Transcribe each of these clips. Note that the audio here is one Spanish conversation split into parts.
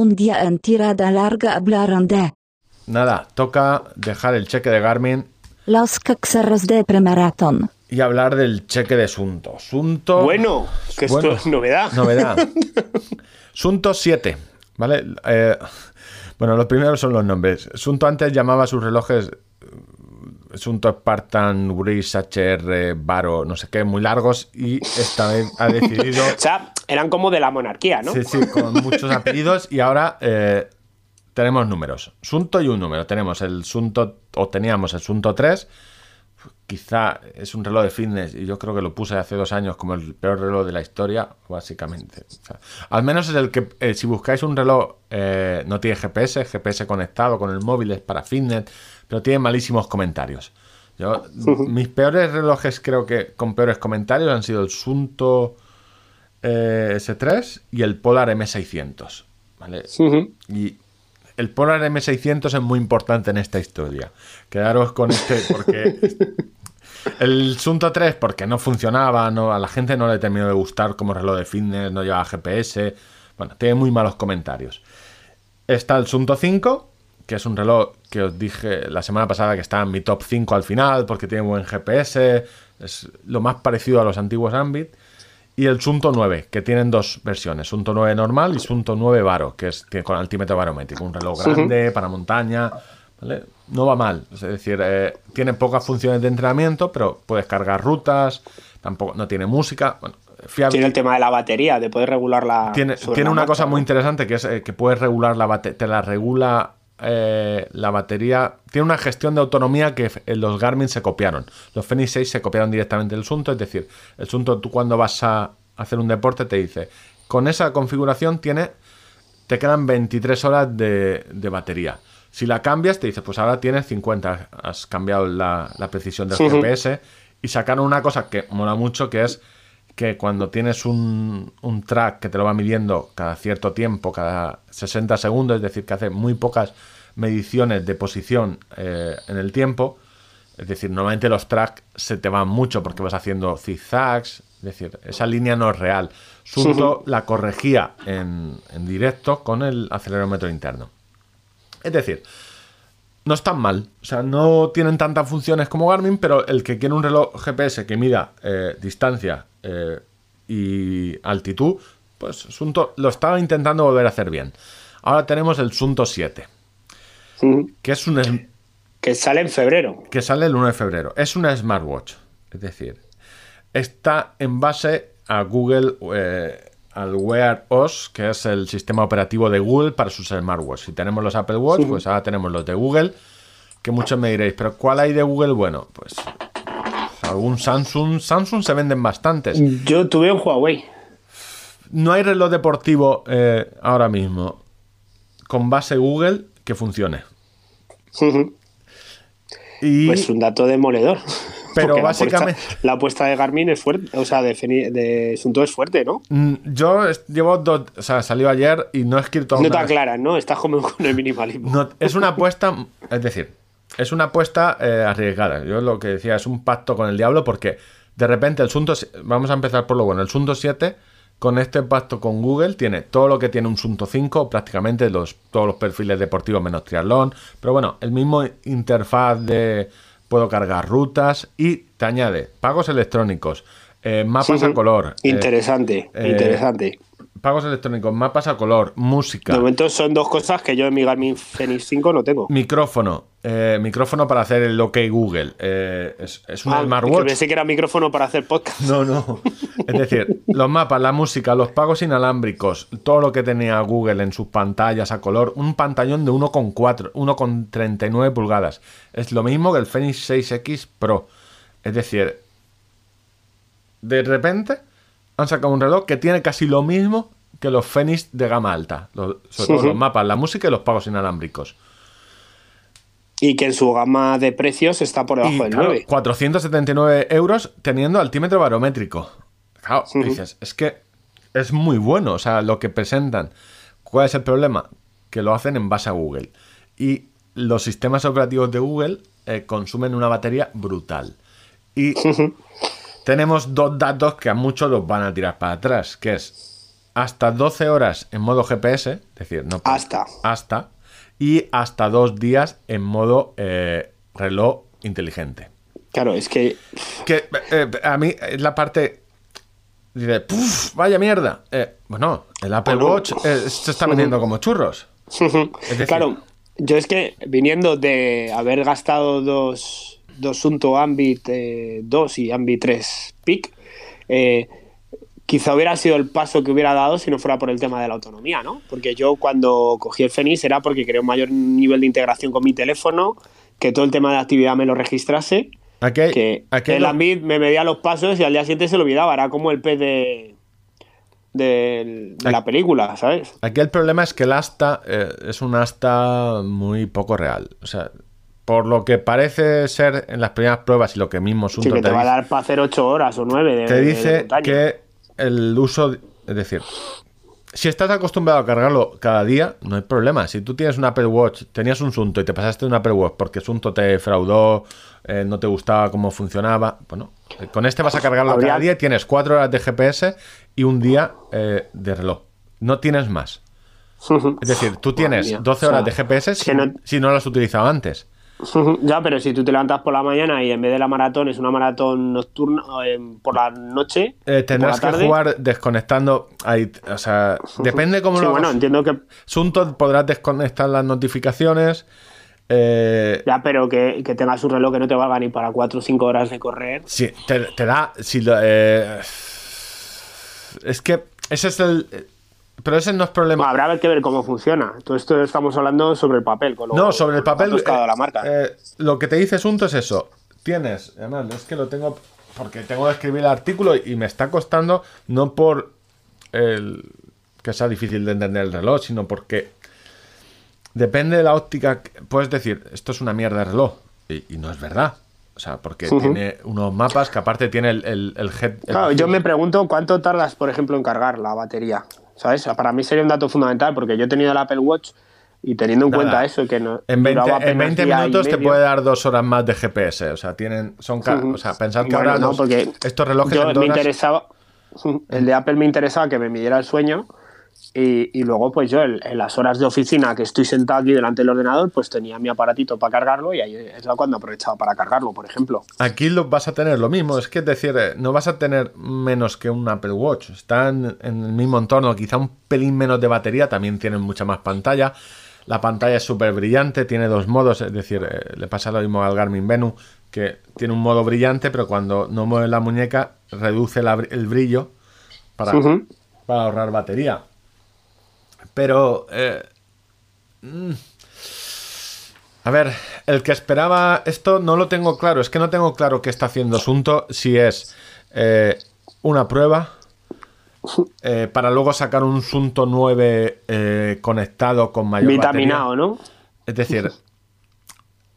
Un día en tirada larga hablaron de Nada, toca dejar el cheque de Garmin los caxarros de premaratón. y hablar del cheque de Sunto. Sunto. Bueno, que esto Bueno, es novedad. Novedad. Sunto 7, ¿vale? Eh, bueno, los primeros son los nombres. Sunto antes llamaba a sus relojes eh, Sunto Spartan, Breeze, HR, Varo, no sé qué, muy largos y esta vez ha decidido... O sea, eran como de la monarquía, ¿no? Sí, sí, con muchos apellidos y ahora eh, tenemos números. Sunto y un número. Tenemos el Sunto, o teníamos el Sunto 3. Quizá es un reloj de fitness y yo creo que lo puse hace dos años como el peor reloj de la historia, básicamente. O sea, al menos es el que, eh, si buscáis un reloj, eh, no tiene GPS, GPS conectado con el móvil, es para fitness, pero tiene malísimos comentarios. Yo, mis peores relojes, creo que con peores comentarios, han sido el Sunto eh, S3 y el Polar M600. ¿vale? Y el Polar M600 es muy importante en esta historia. Quedaros con este porque el Sunto 3 porque no funcionaba, no, a la gente no le terminó de gustar como reloj de fitness, no llevaba GPS. Bueno, tiene muy malos comentarios. Está el Sunto 5, que es un reloj que os dije la semana pasada que está en mi top 5 al final porque tiene buen GPS, es lo más parecido a los antiguos Ambit. Y el Sunto 9, que tienen dos versiones, Sunto 9 normal y Sunto 9 Varo, que es con altímetro barométrico, un reloj grande para montaña, ¿vale? No va mal, es decir, eh, tiene pocas funciones de entrenamiento, pero puedes cargar rutas, tampoco no tiene música, bueno, fiable. Tiene el tema de la batería, de poder. Tiene, sobre tiene la una marcha, cosa ¿no? muy interesante que es eh, que puedes regular la batería, te la regula eh, la batería. Tiene una gestión de autonomía que en los Garmin se copiaron. Los Fenix 6 se copiaron directamente del Sunto, es decir, el Sunto tú cuando vas a hacer un deporte te dice, con esa configuración tiene, te quedan 23 horas de, de batería. Si la cambias, te dice, pues ahora tienes 50, has cambiado la, la precisión del. GPS. Y sacaron una cosa que mola mucho, que es que cuando tienes un, un track que te lo va midiendo cada cierto tiempo, cada 60 segundos, es decir, que hace muy pocas mediciones de posición eh, en el tiempo, es decir, normalmente los tracks se te van mucho porque vas haciendo zigzags, es decir, esa línea no es real. Sunto la corregía en, en directo con el acelerómetro interno. Es decir, no están mal. O sea, no tienen tantas funciones como Garmin, pero el que quiere un reloj GPS que mida eh, distancia eh, y altitud, pues Sunto lo estaba intentando volver a hacer bien. Ahora tenemos el Sunto 7, Ujú. que es un Que sale en febrero. que sale el 1 de febrero. Es una smartwatch. Es decir, está en base a Google, eh, al Wear OS, que es el sistema operativo de Google para sus smartwatches. Si tenemos los Apple Watch, pues ahora tenemos los de Google, que muchos me diréis, pero ¿cuál hay de Google? Bueno, pues algún Samsung. Samsung se venden bastantes. Yo tuve un Huawei. No hay reloj deportivo eh, ahora mismo con base Google que funcione. Y Pues un dato demoledor. Pero Porque la básicamente- apuesta- La apuesta de Garmin es fuerte. O sea, de, Sunto es fuerte, ¿no? Mm, Yo llevo dos, o sea, salió ayer y no he escrito No te aclaras, ¿no? Estás como con el minimalismo. no- es una apuesta, es decir, es una apuesta eh, arriesgada. Yo lo que decía es un pacto con el diablo porque de repente el Sunto, vamos a empezar por lo bueno, el Sunto 7 con este pacto con Google tiene todo lo que tiene un Sunto 5, prácticamente los, todos los perfiles deportivos menos triatlón, pero bueno, el mismo interfaz de puedo cargar rutas y te añade pagos electrónicos, eh, mapas a Ujú. color, eh, Interesante, eh, interesante. Pagos electrónicos, mapas a color, música, De momento son dos cosas que yo en mi Garmin Fenix 5 no tengo. micrófono, eh, micrófono para hacer el OK Google, eh, es, es un Ah, smartwatch. pensé que era micrófono para hacer podcast. No, no. Es decir, los mapas, la música, los pagos inalámbricos, todo lo que tenía Google en sus pantallas a color, un pantallón de 1,4, 1,39 pulgadas. Es lo mismo que el Fenix 6X Pro. Es decir, de repente han sacado un reloj que tiene casi lo mismo que los Fenix de gama alta. Los- sobre todo los mapas, la música y los pagos inalámbricos. Y que en su gama de precios está por debajo Y, del claro, 9. 479 euros teniendo altímetro barométrico. Claro, dices, es que es muy bueno, o sea, lo que presentan. ¿Cuál es el problema? Que lo hacen en base a Google. Y los sistemas operativos de Google eh, consumen una batería brutal. Y tenemos dos datos que a muchos los van a tirar para atrás, que es hasta 12 horas en modo GPS, es decir, no Hasta. hasta y hasta dos días en modo eh, reloj inteligente. Claro, es que. Que eh, a mí es la parte dice, "Puf, vaya mierda. Eh, bueno, el Apple Bueno. Watch se está vendiendo como churros. decir- claro, yo es que viniendo de haber gastado dos, dos Sunto Ambit eh, 2 y Ambit 3 Peak, eh, quizá hubiera sido el paso que hubiera dado si no fuera por el tema de la autonomía, ¿no? Porque yo cuando cogí el Fenix era porque quería un mayor nivel de integración con mi teléfono, que todo el tema de actividad me lo registrase, Aquí que aquí el lo- Ambit me medía los pasos y al día siguiente se lo olvidaba, era como el pez de, de, de la película, ¿sabes? Aquí el problema es que el asta eh, es un asta muy poco real. O sea, por lo que parece ser en las primeras pruebas y lo que mismo Sí, Sunto que te te, va a dar para hacer 8 horas o 9 de, te de dice que el uso, es decir, si estás acostumbrado a cargarlo cada día, no hay problema. Si tú tienes un Apple Watch, tenías un Sunto y te pasaste un Apple Watch porque Sunto te fraudó, eh, no te gustaba cómo funcionaba, bueno, eh, con este vas a cargarlo Habría- cada día y tienes cuatro horas de GPS y un día eh, de reloj. No tienes más. Es decir, tú tienes mía. 12 O horas de GPS si, no- si no lo has utilizado antes. Ya, pero si tú te levantas por la mañana y en vez de la maratón es una maratón nocturna eh, por la noche, Eh, tendrás la que jugar desconectando. Ahí, o sea, depende cómo Sí, lo bueno, hagas. entiendo que Sunto podrás desconectar las notificaciones. eh, ya, pero que, que tengas un reloj que no te valga ni para 4 o 5 horas de correr. sí, te, te da. Si lo- eh, es que ese es el. Pero ese no es problema. Bueno, habrá que ver cómo funciona. Todo esto estamos hablando sobre el papel. Con lo- No, sobre el papel. eh, la marca. eh, lo que te dice Sunto es eso. Tienes, además, es que lo tengo. Porque tengo que escribir el artículo y me está costando, no por el que sea difícil de entender el reloj, sino porque depende de la óptica. Puedes decir, esto es una mierda de reloj. Y, y no es verdad. O sea, porque tiene unos mapas que aparte tiene el, el, el head. el- Claro, yo me pregunto cuánto tardas, por ejemplo, en cargar la batería. ¿Sabes? Para mí sería un dato fundamental porque yo he tenido el Apple Watch y teniendo en Nada. cuenta eso, que no. En 20, duraba en apenas 20 día y minutos te puede dar dos horas más de GPS. O sea, tienen. Son. O sea, pensar que Bueno, ahora no, los- porque estos relojes yo me interesaba el de Apple me interesaba que me midiera el sueño y, y luego pues yo en, en las horas de oficina que estoy sentado aquí delante del ordenador pues tenía mi aparatito para cargarlo y ahí es la cuando aprovechaba para cargarlo por ejemplo. Aquí lo vas a tener lo mismo, es que es decir, eh, no vas a tener menos que un Apple Watch, están en el mismo entorno, quizá un pelín menos de batería, también tienen mucha más pantalla, la pantalla es súper brillante, tiene dos modos, es decir, eh, le pasa lo mismo al Garmin Venu, que tiene un modo brillante, pero cuando no mueve la muñeca reduce la el brillo para ahorrar batería. Pero... eh, mm, a ver, el que esperaba esto no lo tengo claro. Es que no tengo claro qué está haciendo Sunto. Si es eh, una prueba eh, para luego sacar un Sunto 9 eh, conectado con mayor vitaminado batería. ¿no? Es decir,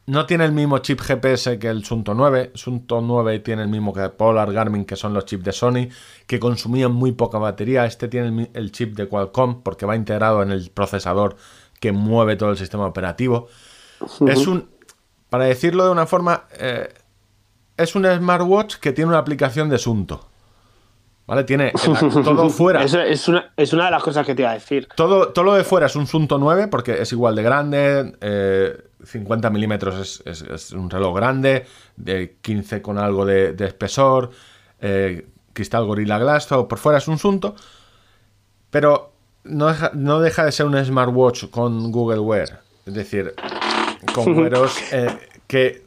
no tiene el mismo chip GPS que el Sunto 9. Sunto 9 tiene el mismo que Polar, Garmin, que son los chips de Sony, que consumían muy poca batería. Este tiene el, chip de Qualcomm porque va integrado en el procesador que mueve todo el sistema operativo. Es un, para decirlo de una forma, eh, es un smartwatch que tiene una aplicación de Sunto. ¿Vale? Tiene el- todo fuera. Eso es una, es una de las cosas que te iba a decir Todo, todo lo de fuera es un Sunto 9 porque es igual de grande, eh, 50 milímetros es, es- es un reloj grande, de 15 con algo de, de espesor, eh, cristal Gorilla Glass, todo por fuera es un Sunto, pero no deja, no deja de ser un smartwatch con Google Wear, es decir, con wearos eh, que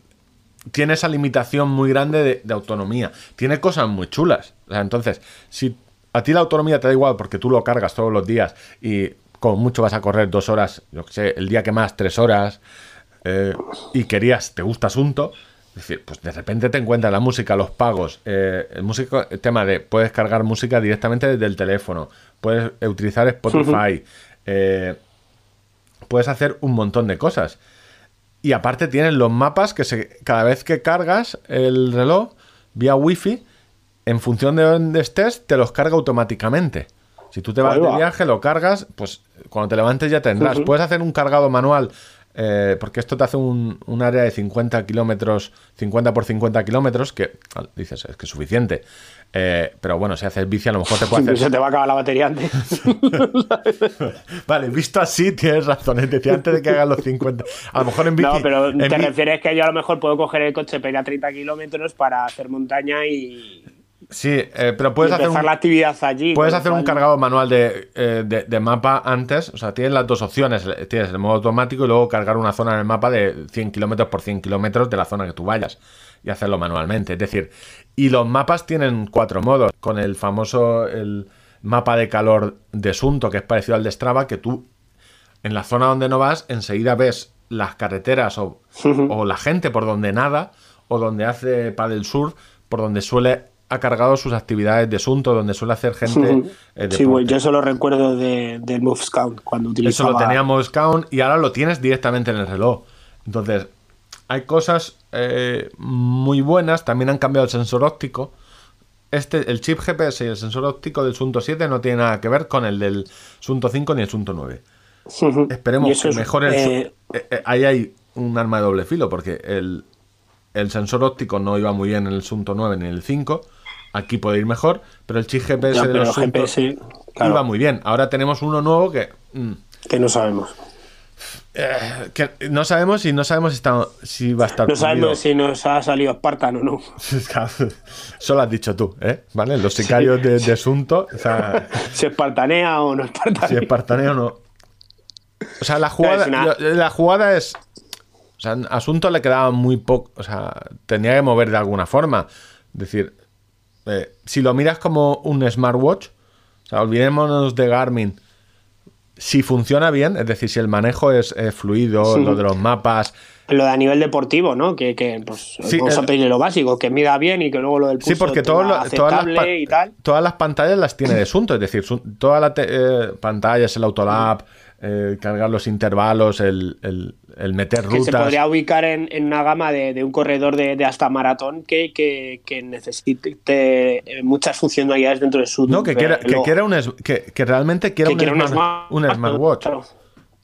tiene esa limitación muy grande de, de autonomía. Tiene cosas muy chulas. O sea, entonces, si a ti la autonomía te da igual porque tú lo cargas todos los días y con mucho vas a correr dos horas, yo que sé, el día que más, tres horas, eh, y querías, te gusta asunto, es decir, pues de repente te encuentras la música, los pagos, eh, el, músico, el tema de puedes cargar música directamente desde el teléfono, puedes eh, utilizar Spotify, eh, puedes hacer un montón de cosas. Y aparte tienes los mapas que se, cada vez que cargas el reloj vía wifi, en función de dónde estés, te los carga automáticamente. Si tú te vas de viaje, lo cargas, pues cuando te levantes ya tendrás. Puedes hacer un cargado manual eh, porque esto te hace un, un área de 50 kilómetros, 50 por 50 kilómetros, que dices, es que es suficiente. Eh, pero bueno, si haces bici a lo mejor te puede hacer... Se te va a acabar la batería antes. vale, visto así tienes razón, es decir, antes de que hagas los 50. A lo mejor en bici... No, pero te refieres que yo a lo mejor puedo coger el coche para ir a 30 kilómetros para hacer montaña y, Sí, eh, pero puedes hacer empezar un, la actividad allí. Puedes hacer un cargado manual de, eh, de- de mapa antes, o sea, tienes las dos opciones, tienes el modo automático y luego cargar una zona en el mapa de 100 kilómetros por 100 kilómetros de la zona que tú vayas y hacerlo manualmente. Es decir, y los mapas tienen cuatro modos, con el famoso el mapa de calor de Sunto, que es parecido al de Strava, que tú en la zona donde no vas enseguida ves las carreteras o, o la gente por donde nada o donde hace paddle surf, por donde suele ha cargado sus actividades de asunto, donde suele hacer gente. eh, Sí, bueno, yo eso lo recuerdo de, del Move Scout cuando Eso utilizaba. lo teníamos count y ahora lo tienes directamente en el reloj. Entonces, hay cosas eh, muy buenas. También han cambiado el sensor óptico. Este, el chip GPS y el sensor óptico del Sunto 7 no tiene nada que ver con el del Sunto 5 ni el Sunto 9. Ujú. Esperemos eso que es, mejore el. eh, eh, eh, ahí hay un arma de doble filo, porque el, el sensor óptico no iba muy bien en el Sunto 9 ni en el 5. Aquí puede ir mejor, pero el chip GPS Ya, de los GPS, claro. iba muy bien. Ahora tenemos uno nuevo que. mm, que no sabemos. eh, que no sabemos y no sabemos si, está- si va a estar. No pulido. sabemos si nos ha salido Spartan o no. Solo has dicho tú, ¿eh? ¿Vale? Los sicarios de, de Asunto. O sea, Si espartanea o no si espartanea. es partaneo o no. O sea, la jugada, una- la jugada es. O sea, Asunto le quedaba muy poco. O sea, tenía que mover de alguna forma. Es decir, eh, si lo miras como un smartwatch, o sea, olvidémonos de Garmin. Si funciona bien, es decir, si el manejo es fluido, lo de los mapas, Lo de a nivel deportivo, ¿no? Que, que pues, Sí, vamos el- a pedirle lo básico, que mida bien y que luego lo del pulso Sí, porque todo lo- todas, las y tal. todas las pantallas las tiene de Sunto, es decir, todas las eh, pantallas, el autolab, eh, cargar los intervalos, el, el- el meter Que se rutas. podría ubicar en, en una gama de, de un corredor de, de hasta maratón que, que, que necesite eh, muchas funcionalidades dentro de su No, que quiera, que, quiera un que, que realmente quiera un, quiera un smart- smart- un smartwatch. claro.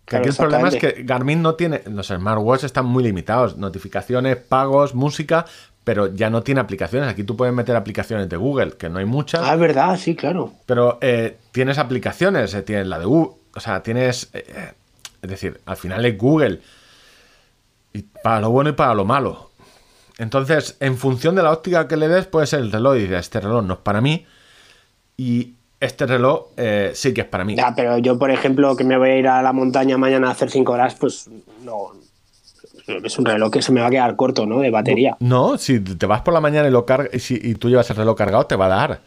Que aquí el problema es que Garmin no tiene. Los smartwatches están muy limitados. Notificaciones, pagos, música, pero ya no tiene aplicaciones. Aquí tú puedes meter aplicaciones de Google, que no hay muchas. Ah, es verdad, sí, claro. Pero eh, tienes aplicaciones, eh, tienes la de U, o sea, tienes, eh, es decir, al final es Google. Y para lo bueno y para lo malo. Entonces, en función de la óptica que le des, puede ser el reloj y dices, este reloj no es para mí. Y este reloj eh, sí que es para mí. Ya, pero yo, por ejemplo, que me voy a ir a la montaña mañana a hacer 5 horas, pues no. Es un reloj que se me va a quedar corto, ¿no? De batería. No, si te vas por la mañana y lo cargas y, si- y tú llevas el reloj cargado, te va a dar.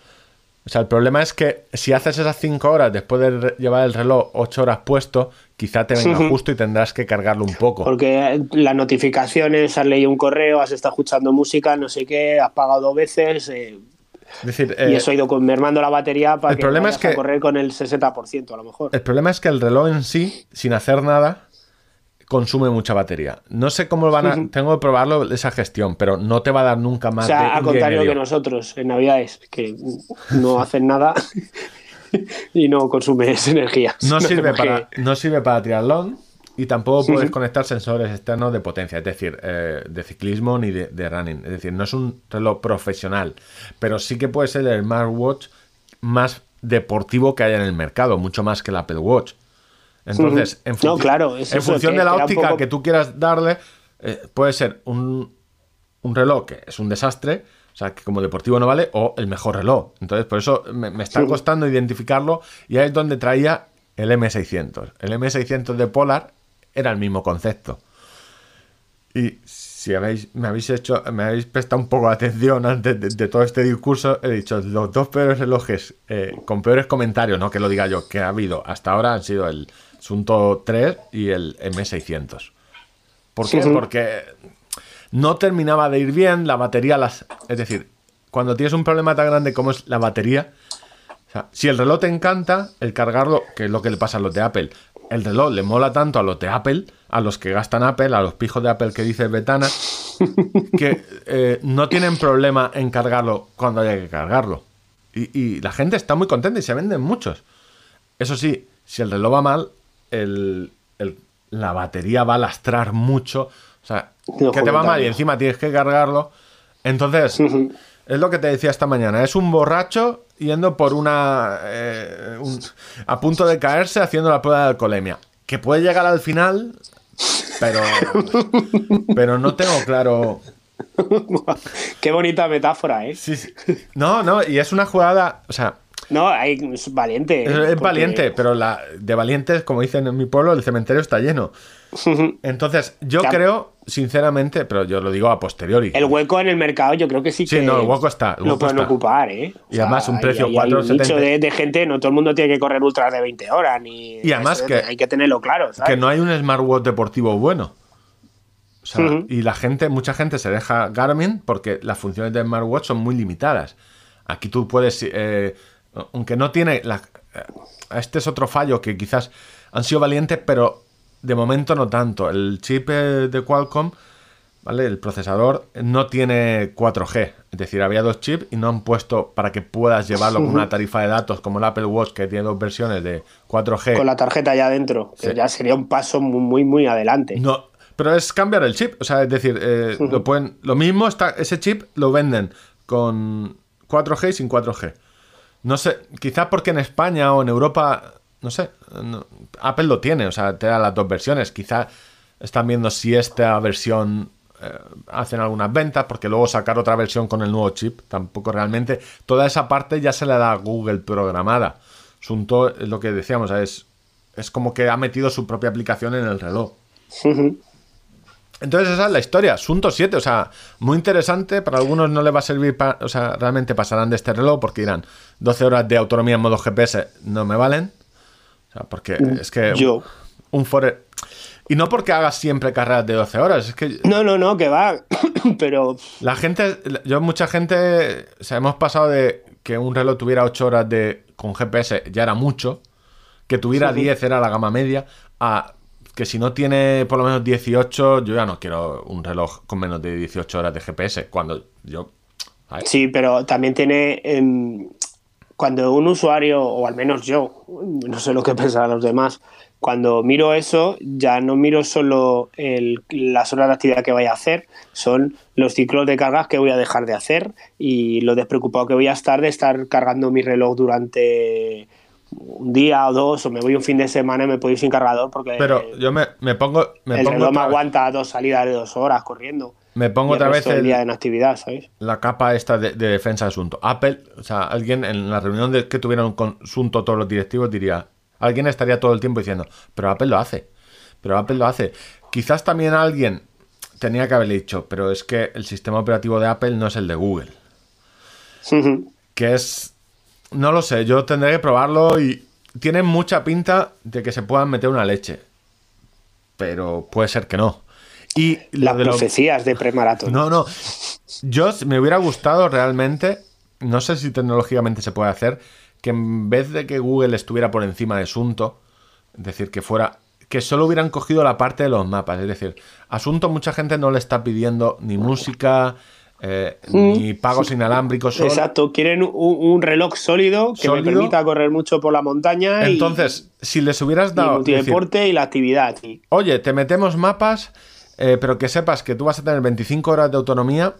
O sea, el problema es que si haces esas 5 horas después de llevar el reloj 8 horas puesto, quizá te venga justo y tendrás que cargarlo un poco. Porque las notificaciones, has leído un correo, has estado escuchando música, no sé qué, has pagado dos veces eh, Es decir, y eh, eso ha ido mermando la batería para el que problema es que- a correr con el 60% a lo mejor. El problema es que el reloj en sí, sin hacer nada, consume mucha batería. No sé cómo van a. Ujú. Tengo que probarlo esa gestión, pero no te va a dar nunca O más. de sea, al contrario que nosotros en Navidades, que no hacen nada y no consumes energía. No sirve, para, que- no sirve para triatlón y tampoco puedes conectar sensores externos de potencia, es decir, eh, de ciclismo ni de, de running. Es decir, no es un reloj profesional, pero sí que puede ser el smartwatch más deportivo que haya en el mercado, mucho más que el Apple Watch. Entonces, en, No, función- claro, es en función que- de la óptica poco- que tú quieras darle, eh, puede ser un, un reloj que es un desastre, o sea, que como deportivo no vale, o el mejor reloj. Entonces, por eso me, me está Sí. costando identificarlo y ahí es donde traía el M600. El M600 de Polar era el mismo concepto. Y si habéis, me habéis hecho, me habéis prestado un poco de atención antes de, de todo este discurso, he dicho los dos peores relojes eh, con peores comentarios, no que lo diga yo, que ha habido hasta ahora han sido el Sunto 3 y el M600. ¿Por qué? Porque no terminaba de ir bien, la batería las... Es decir, cuando tienes un problema tan grande como es la batería, o sea, si el reloj te encanta, el cargarlo, que es lo que le pasa a los de Apple, el reloj le mola tanto a los de Apple, a los que gastan Apple, a los pijos de Apple que dice Betana, que eh, no tienen problema en cargarlo cuando haya que cargarlo. Y, y la gente está muy contenta y se venden muchos. Eso sí, si el reloj va mal, el, el- la batería va a lastrar mucho. O sea, que te va mal y encima tienes que cargarlo. Entonces, es lo que te decía esta mañana. Es un borracho yendo por una. eh, un- a punto de caerse haciendo la prueba de alcoholemia. Que puede llegar al final, pero. pero no tengo claro. Qué bonita metáfora, ¿eh? Sí, sí. No, no, y es una jugada. O sea, No, hay, es valiente. es, es Porque- valiente, pero la de valientes, como dicen en mi pueblo, el cementerio está lleno. Entonces, yo creo, sinceramente, pero yo lo digo a posteriori. El hueco en el mercado yo creo que sí Sí, que no, el hueco está, el lo hueco pueden está. ocupar, ¿eh? Y además un precio hay- hay un 4,70. nicho de, de gente, no todo el mundo tiene que correr ultras de 20 horas. Ni, Y además eso que- Hay que tenerlo claro, ¿sabes? que no hay un smartwatch deportivo bueno. O sea. Y la gente, mucha gente se deja Garmin porque las funciones de smartwatch son muy limitadas. Aquí tú puedes, eh, aunque no tiene, la- eh, este es otro fallo que quizás han sido valientes, pero de momento no tanto. El chip eh, de Qualcomm, ¿vale? El procesador no tiene 4G. Es decir, había dos chips y no han puesto para que puedas llevarlo con una tarifa de datos como el Apple Watch que tiene dos versiones de 4G. Con la tarjeta ya dentro, que Sí. ya sería un paso muy, muy, muy adelante. No, pero es cambiar el chip. O sea, es decir, eh, lo, pueden, lo mismo, está, ese chip lo venden con 4G y sin 4G. No sé, quizás porque en España o en Europa, no sé, no- Apple lo tiene, o sea, te da las dos versiones. Quizás están viendo si esta versión eh, hacen algunas ventas, porque luego sacar otra versión con el nuevo chip, tampoco realmente. Toda esa parte ya se le da Google programada. Asunto, es lo que decíamos, es, es como que ha metido su propia aplicación en el reloj. Entonces esa es la historia, Asunto 7, o sea, muy interesante, para algunos no le va a servir, pa- o sea, realmente pasarán de este reloj porque dirán, 12 horas de autonomía en modo GPS no me valen, o sea, porque es que Yo. un Fore... Y no porque hagas siempre carreras de 12 horas, es que No, no, no, que va. Pero la gente, yo mucha gente, o sea, hemos pasado de que un reloj tuviera 8 horas de con GPS ya era mucho, que tuviera 10 era la gama media, a que si no tiene por lo menos 18, yo ya no quiero un reloj con menos de 18 horas de GPS, cuando yo... sí, pero también tiene. em, cuando un usuario, o al menos yo, no sé lo que pensarán los demás, cuando miro eso, ya no miro solo el- las horas de actividad que vaya a hacer, son los ciclos de cargas que voy a dejar de hacer y lo despreocupado que voy a estar de estar cargando mi reloj durante un día o dos, o me voy un fin de semana y me puedo ir sin cargador porque Pero yo me, me pongo... Me el pongo, reloj me aguanta dos salidas de dos horas corriendo. me pongo el otra vez del el- día en actividad, ¿sabes? la capa esta de, de defensa de asunto. Apple, o sea, alguien en la reunión de que tuvieron con asunto todos los directivos diría, alguien estaría todo el tiempo diciendo, pero Apple lo hace, pero Apple lo hace. Quizás también alguien tenía que haberle dicho, pero es que el sistema operativo de Apple no es el de Google, que es, no lo sé, yo tendré que probarlo y tiene mucha pinta de que se puedan meter una leche, pero puede ser que no. Y Las de profecías de premaratón. no, no. Yo me hubiera gustado realmente, no sé si tecnológicamente se puede hacer, que en vez de que Google estuviera por encima de Asunto, es decir, que fuera, que solo hubieran cogido la parte de los mapas. Es decir, Asunto mucha gente no le está pidiendo ni música, eh, ni pagos inalámbricos. solo- Exacto, quieren un, un reloj sólido que Sólido. me permita correr mucho por la montaña y- Entonces, si les hubieras y, dado... decir, multideporte y la actividad. Oye, te metemos mapas, eh, pero que sepas que tú vas a tener 25 horas de autonomía.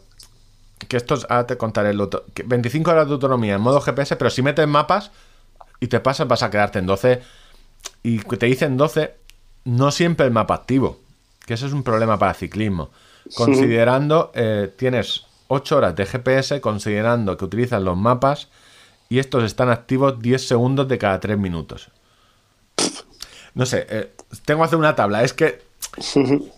Que esto es- ahora te contaré el otro. que 25 horas de autonomía en modo GPS, pero si metes mapas y te pasas, vas a quedarte en 12. Y te dicen 12, no siempre el mapa activo. Que eso es un problema para ciclismo. Considerando, eh, tienes 8 horas de GPS, considerando que utilizas los mapas y estos están activos 10 segundos de cada 3 minutos. No sé, eh, tengo que hacer una tabla. Es que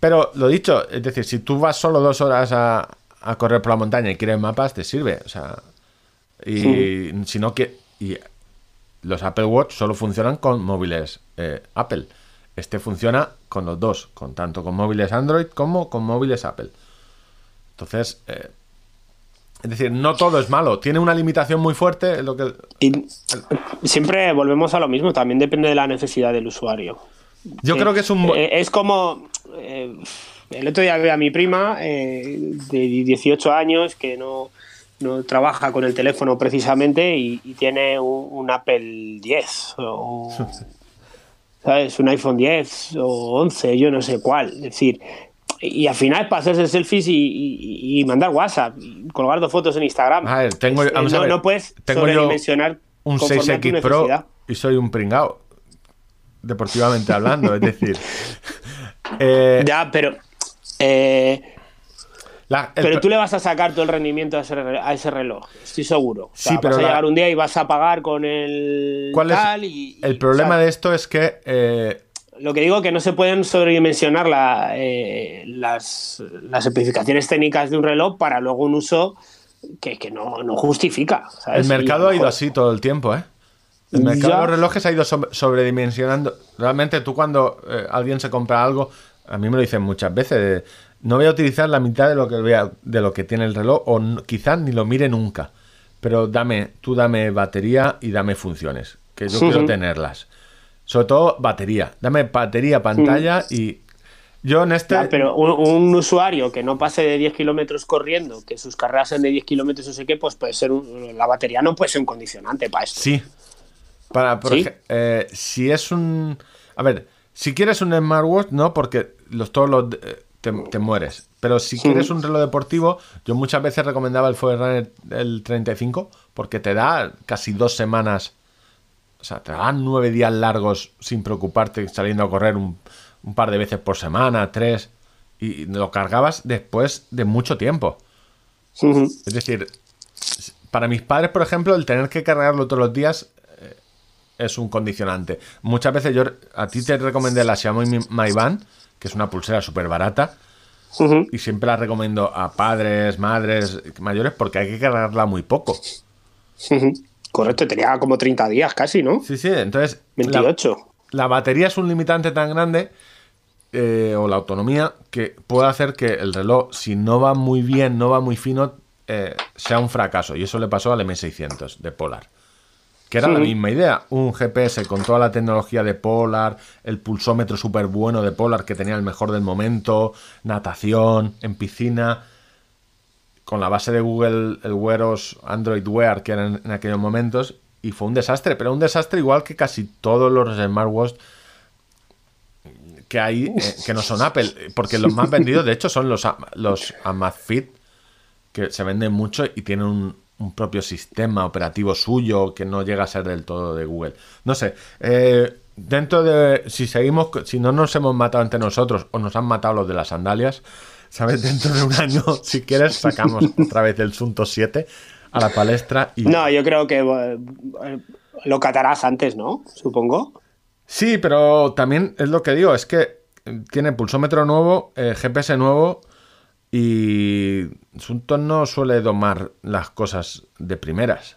pero lo dicho, es decir, si tú vas solo dos horas a, a correr por la montaña y quieres mapas, te sirve. O sea, y si no que y los Apple Watch solo funcionan con móviles eh, Apple. Este funciona con los dos, con tanto con móviles Android como con móviles Apple. Entonces, eh, es decir, no todo es malo. Tiene una limitación muy fuerte. Lo que, Y siempre volvemos a lo mismo, también depende de la necesidad del usuario. yo creo que es un... Eh, es como. eh, el otro día vi a mi prima eh, de 18 años que no, no trabaja con el teléfono precisamente y, y tiene un, un Apple 10. o- ¿sabes? Un iPhone 10 o 11, yo no sé cuál. Es decir, y al final es para hacerse selfies y, y- y mandar WhatsApp, y colgar dos fotos en Instagram. A ver, tengo- Es- vamos a no, ver, no puedes tengo sobredimensionar Un conforme a tu 6X Pro y soy un pringao. Deportivamente hablando, es decir. eh, Ya, pero. eh, la- el pero tú le vas a sacar todo el rendimiento a ese, a ese reloj, estoy seguro. O sea, Sí, pero vas a la- llegar un día y vas a pagar con el ¿Cuál es tal y, el problema de esto es que eh, Lo que digo es que no se pueden sobredimensionar la, eh, las, las especificaciones técnicas de un reloj para luego un uso que, que no, no justifica. ¿sabes? el a mercado ha ido así todo el tiempo, ¿eh? El mercado Ya. de los relojes ha ido sobre- sobredimensionando. Realmente tú cuando eh, alguien se compra algo, a mí me lo dicen muchas veces, no voy a utilizar la mitad de lo que vea, de lo que tiene el reloj o n- quizás ni lo mire nunca. Pero dame, tú dame batería y dame funciones, que yo quiero tenerlas. Sobre todo batería. Dame batería, pantalla y yo en este... Ya, pero un, un usuario que no pase de 10 kilómetros corriendo, que sus carreras sean de 10 kilómetros, no sé qué, pues puede ser un- la batería no puede ser un condicionante para esto. Sí. Para, por ¿Sí? eh, si es un. A ver, si quieres un smartwatch, no, porque los, todos los. eh, te, te mueres. Pero si quieres un reloj deportivo, yo muchas veces recomendaba el Forerunner el 35 porque te da casi dos semanas. O sea, te dan nueve días largos sin preocuparte saliendo a correr un, un par de veces por semana, tres. Y lo cargabas después de mucho tiempo. Es decir, para mis padres, por ejemplo, el tener que cargarlo todos los días eh, es un condicionante. Muchas veces yo a ti te recomendé la Xiaomi Mi Band, que es una pulsera súper barata, y siempre la recomiendo a padres, madres, mayores, porque hay que cargarla muy poco. Correcto, tenía como 30 días casi, ¿no? Sí, sí, entonces... la- 28. la batería es un limitante tan grande, eh, o la autonomía, que puede hacer que el reloj, si no va muy bien, no va muy fino, eh, sea un fracaso. Y eso le pasó al M600 de Polar. Que era la misma idea, un GPS con toda la tecnología de Polar, el pulsómetro súper bueno de Polar que tenía el mejor del momento, natación, en piscina, con la base de Google, el Wear OS, Android Wear que eran en aquellos momentos, y fue un desastre, pero un desastre igual que casi todos los smartwatch que hay, eh, que no son Apple, porque los más vendidos de hecho son los, los Amazfit, que se venden mucho y tienen un, propio sistema operativo suyo que no llega a ser del todo de Google. No sé, eh, dentro de, si seguimos, si no nos hemos matado entre nosotros o nos han matado los de las sandalias, ¿sabes? Dentro de un año, si quieres, sacamos otra vez el Sunto 7 a la palestra y... No, yo creo que eh, lo catarás antes, ¿no? Supongo. Sí, pero también es lo que digo, es que eh, tiene pulsómetro nuevo, eh, GPS nuevo y Sunto no suele domar las cosas de primeras.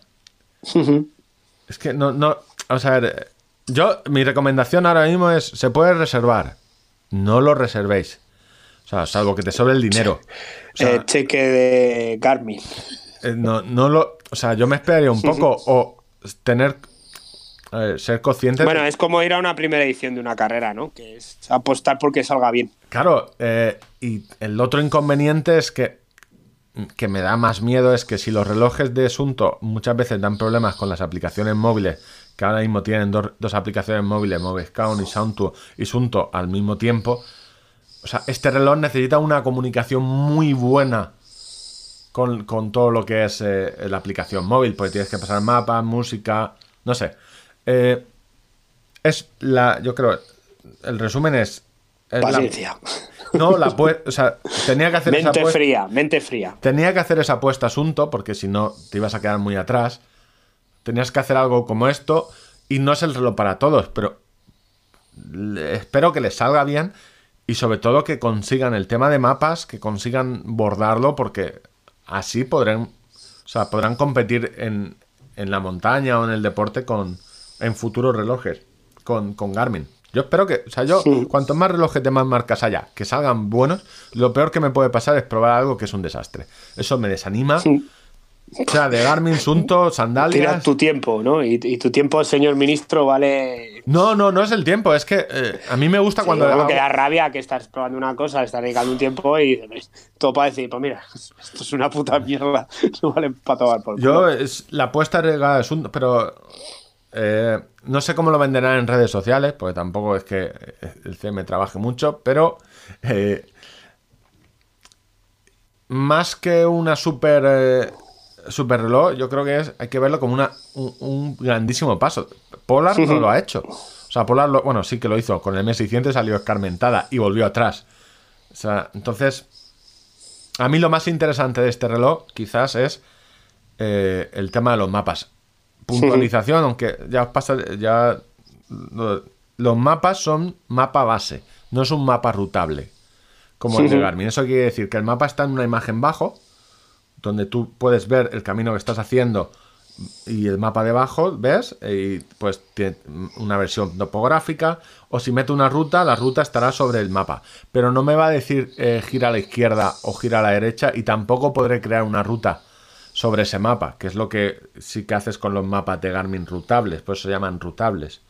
Es que no, no, vamos a ver, yo, mi recomendación ahora mismo es, se puede reservar, no lo reservéis. O sea, salvo que te sobre el dinero. O sea, Eh, cheque de Garmin. eh, no, no lo, o sea, yo me esperaría un poco o tener, ser consciente. de- Bueno, es como ir a una primera edición de una carrera, ¿no? Que es apostar porque salga bien. Claro, eh, y el otro inconveniente es que, que me da más miedo es que si los relojes de Sunto muchas veces dan problemas con las aplicaciones móviles, que ahora mismo tienen dos, dos aplicaciones móviles, Moviscount y Sunto, y Sunto al mismo tiempo, o sea, este reloj necesita una comunicación muy buena con, con todo lo que es eh, la aplicación móvil, porque tienes que pasar mapas, música, no sé. Eh, es la, yo creo, el resumen es... es la- Paciencia. no, la o sea, tenía que hacer esa Mente apuesta. fría, mente fría. Tenía que hacer esa apuesta asunto, porque si no te ibas a quedar muy atrás. Tenías que hacer algo como esto, y no es el reloj para todos, pero espero que les salga bien y sobre todo que consigan el tema de mapas, que consigan bordarlo, porque así podrán, o sea, podrán competir en, en la montaña o en el deporte con en futuros relojes con, con Garmin. Yo espero que, o sea, yo, cuanto más relojes de más marcas haya, que salgan buenos, lo peor que me puede pasar es probar algo que es un desastre. Eso me desanima. O sea, de Garmin, Sunto, Tira sandalias. tu tiempo, ¿no? Y, y tu tiempo, señor ministro, vale. No, no, no es el tiempo. Es que eh, a mí me gusta cuando. Que da rabia que estás probando una cosa, estás dedicando un tiempo y todo para decir, pues mira, esto es una puta mierda, no vale para tomar por Yo es la apuesta de Sunto, pero Eh, no sé cómo lo venderán en redes sociales, porque tampoco es que el CM trabaje mucho, pero eh, más que una super, eh, super reloj, yo creo que es, hay que verlo como una, un, un grandísimo paso. Polar no lo ha hecho. O sea, Polar, lo- bueno, sí que lo hizo. Con el M600 salió escarmentada y volvió atrás. O sea, entonces, a mí lo más interesante de este reloj quizás es eh, el tema de los mapas. Puntualización, aunque ya os pasa, ya lo- los mapas son mapa base, no es un mapa rutable como el de. Garmin. Eso quiere decir que el mapa está en una imagen bajo, donde tú puedes ver el camino que estás haciendo y el mapa debajo, ¿ves? Y pues tiene una versión topográfica. O si meto una ruta, la ruta estará sobre el mapa. Pero no me va a decir eh, gira a la izquierda o gira a la derecha y tampoco podré crear una ruta sobre ese mapa, que es lo que sí que haces con los mapas de Garmin rutables, por eso se llaman rutables.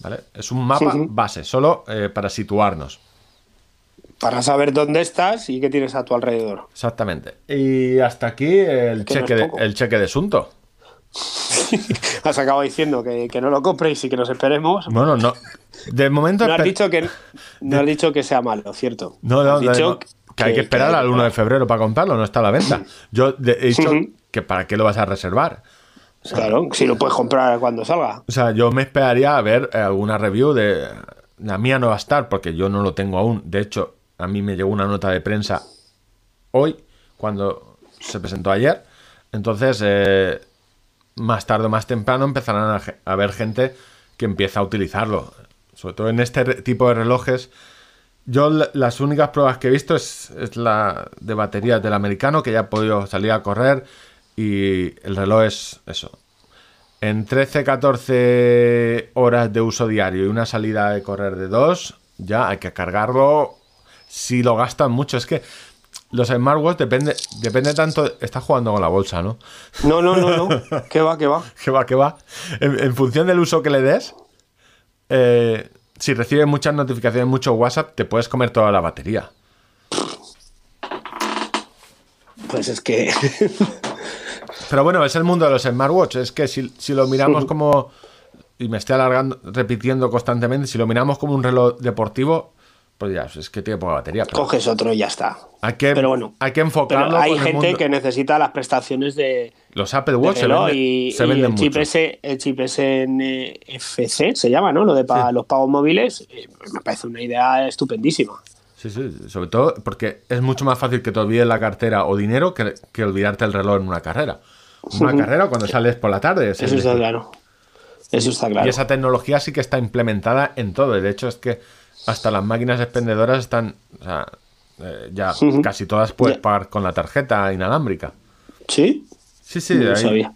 ¿Vale? Es un mapa base, solo eh, para situarnos. Para saber dónde estás y qué tienes a tu alrededor. Exactamente. Y hasta aquí el, Que cheque, de, el cheque de Sunto. Has acabado diciendo que, que no lo compréis y que nos esperemos. Bueno, no. De momento. No has dicho que, no has dicho que sea malo, ¿cierto? No, no, Has no, dicho no, que hay que esperar al 1 de febrero para comprarlo, no está a la venta. Yo de- he dicho que para qué lo vas a reservar. Claro, si lo puedes comprar cuando salga. O sea, yo me esperaría a ver eh, alguna review de. La mía no va a estar porque yo no lo tengo aún. De hecho, a mí me llegó una nota de prensa hoy, cuando se presentó ayer. Entonces, eh, más tarde o más temprano empezarán a, a ver gente que empieza a utilizarlo. Sobre todo en este tipo de relojes. Yo la- las únicas pruebas que he visto es, la de baterías del americano, que ya he podido salir a correr y el reloj es eso. En 13-14 horas de uso diario y una salida de correr de 2, ya hay que cargarlo si lo gastan mucho. Es que los smartwatch depende, depende tanto. Está jugando con la bolsa, ¿no? No, no, no, no. ¿Qué va, qué va? que va, que va. En, en función del uso que le des, eh, si recibes muchas notificaciones, mucho WhatsApp, te puedes comer toda la batería. Pues es que. Pero bueno, es el mundo de los smartwatch. Es que si, si lo miramos como. Y me estoy alargando, repitiendo constantemente. Si lo miramos como un reloj deportivo, pues ya, es que tiene poca batería. Pero coges otro y ya está. hay, que, Pero bueno. hay que enfocarlo. Pero hay con el gente mundo. que necesita las prestaciones de, Los Apple Watch se venden, y, se y venden el chip mucho. ese, el chip NFC se llama, ¿no? Lo de pa- Sí. los pagos móviles, eh, me parece una idea estupendísima. Sí, sí, sobre todo porque es mucho más fácil que te olvides la cartera o dinero que, que olvidarte el reloj en una carrera. Una carrera cuando sales por la tarde. es Eso está claro. Eso está claro. Y esa tecnología sí que está implementada en todo. De hecho, es que hasta las máquinas expendedoras están. o sea, eh, ya casi todas puedes Ya. pagar con la tarjeta inalámbrica. ¿Sí? Sí, sí, No hay, sabía.